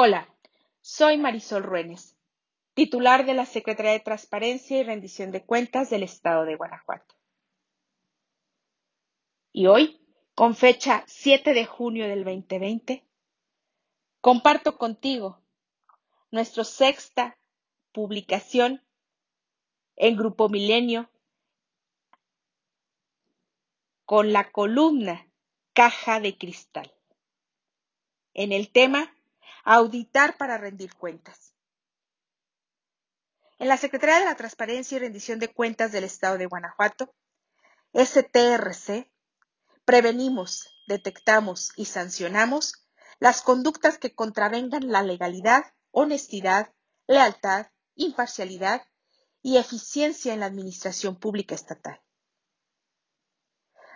Hola, soy Marisol Ruénes, titular de la Secretaría de Transparencia y Rendición de Cuentas del Estado de Guanajuato. Y hoy, con fecha 7 de junio del 2020, comparto contigo nuestra sexta publicación en Grupo Milenio con la columna Caja de Cristal en el tema Auditar para rendir cuentas. En la Secretaría de la Transparencia y Rendición de Cuentas del Estado de Guanajuato, STRC, prevenimos, detectamos y sancionamos las conductas que contravengan la legalidad, honestidad, lealtad, imparcialidad y eficiencia en la administración pública estatal.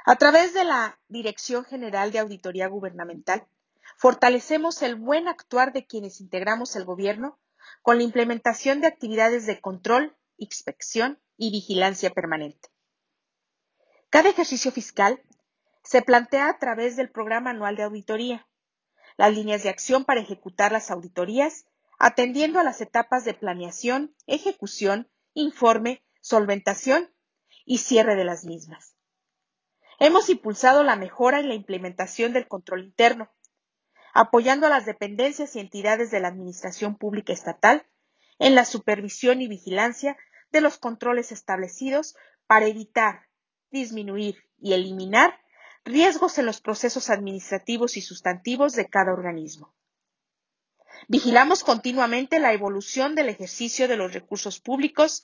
A través de la Dirección General de Auditoría Gubernamental, Fortalecemos el buen actuar de quienes integramos el gobierno con la implementación de actividades de control, inspección y vigilancia permanente. Cada ejercicio fiscal se plantea a través del programa anual de auditoría, las líneas de acción para ejecutar las auditorías, atendiendo a las etapas de planeación, ejecución, informe, solventación y cierre de las mismas. Hemos impulsado la mejora en la implementación del control interno, apoyando a las dependencias y entidades de la Administración Pública Estatal en la supervisión y vigilancia de los controles establecidos para evitar, disminuir y eliminar riesgos en los procesos administrativos y sustantivos de cada organismo. Vigilamos continuamente la evolución del ejercicio de los recursos públicos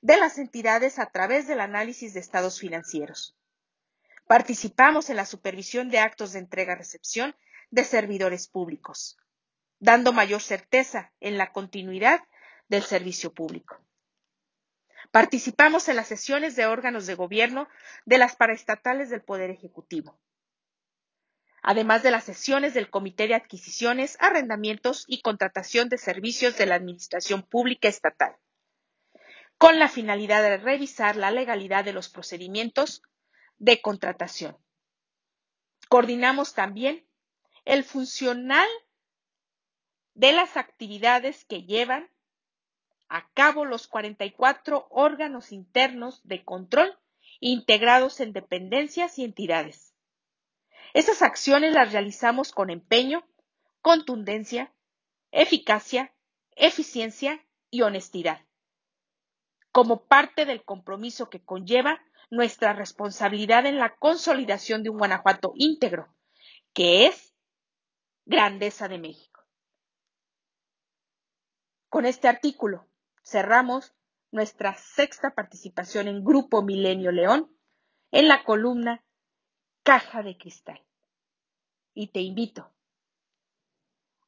de las entidades a través del análisis de estados financieros. Participamos en la supervisión de actos de entrega-recepción de servidores públicos, dando mayor certeza en la continuidad del servicio público. Participamos en las sesiones de órganos de gobierno de las paraestatales del Poder Ejecutivo, además de las sesiones del Comité de Adquisiciones, Arrendamientos y Contratación de Servicios de la Administración Pública Estatal, con la finalidad de revisar la legalidad de los procedimientos de contratación. Coordinamos también el funcional de las actividades que llevan a cabo los 44 órganos internos de control integrados en dependencias y entidades. Esas acciones las realizamos con empeño, contundencia, eficacia, eficiencia y honestidad, como parte del compromiso que conlleva nuestra responsabilidad en la consolidación de un Guanajuato íntegro, que es Grandeza de México. Con este artículo cerramos nuestra sexta participación en Grupo Milenio León en la columna Caja de Cristal. Y te invito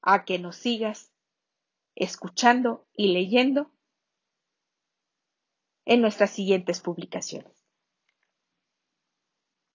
a que nos sigas escuchando y leyendo en nuestras siguientes publicaciones.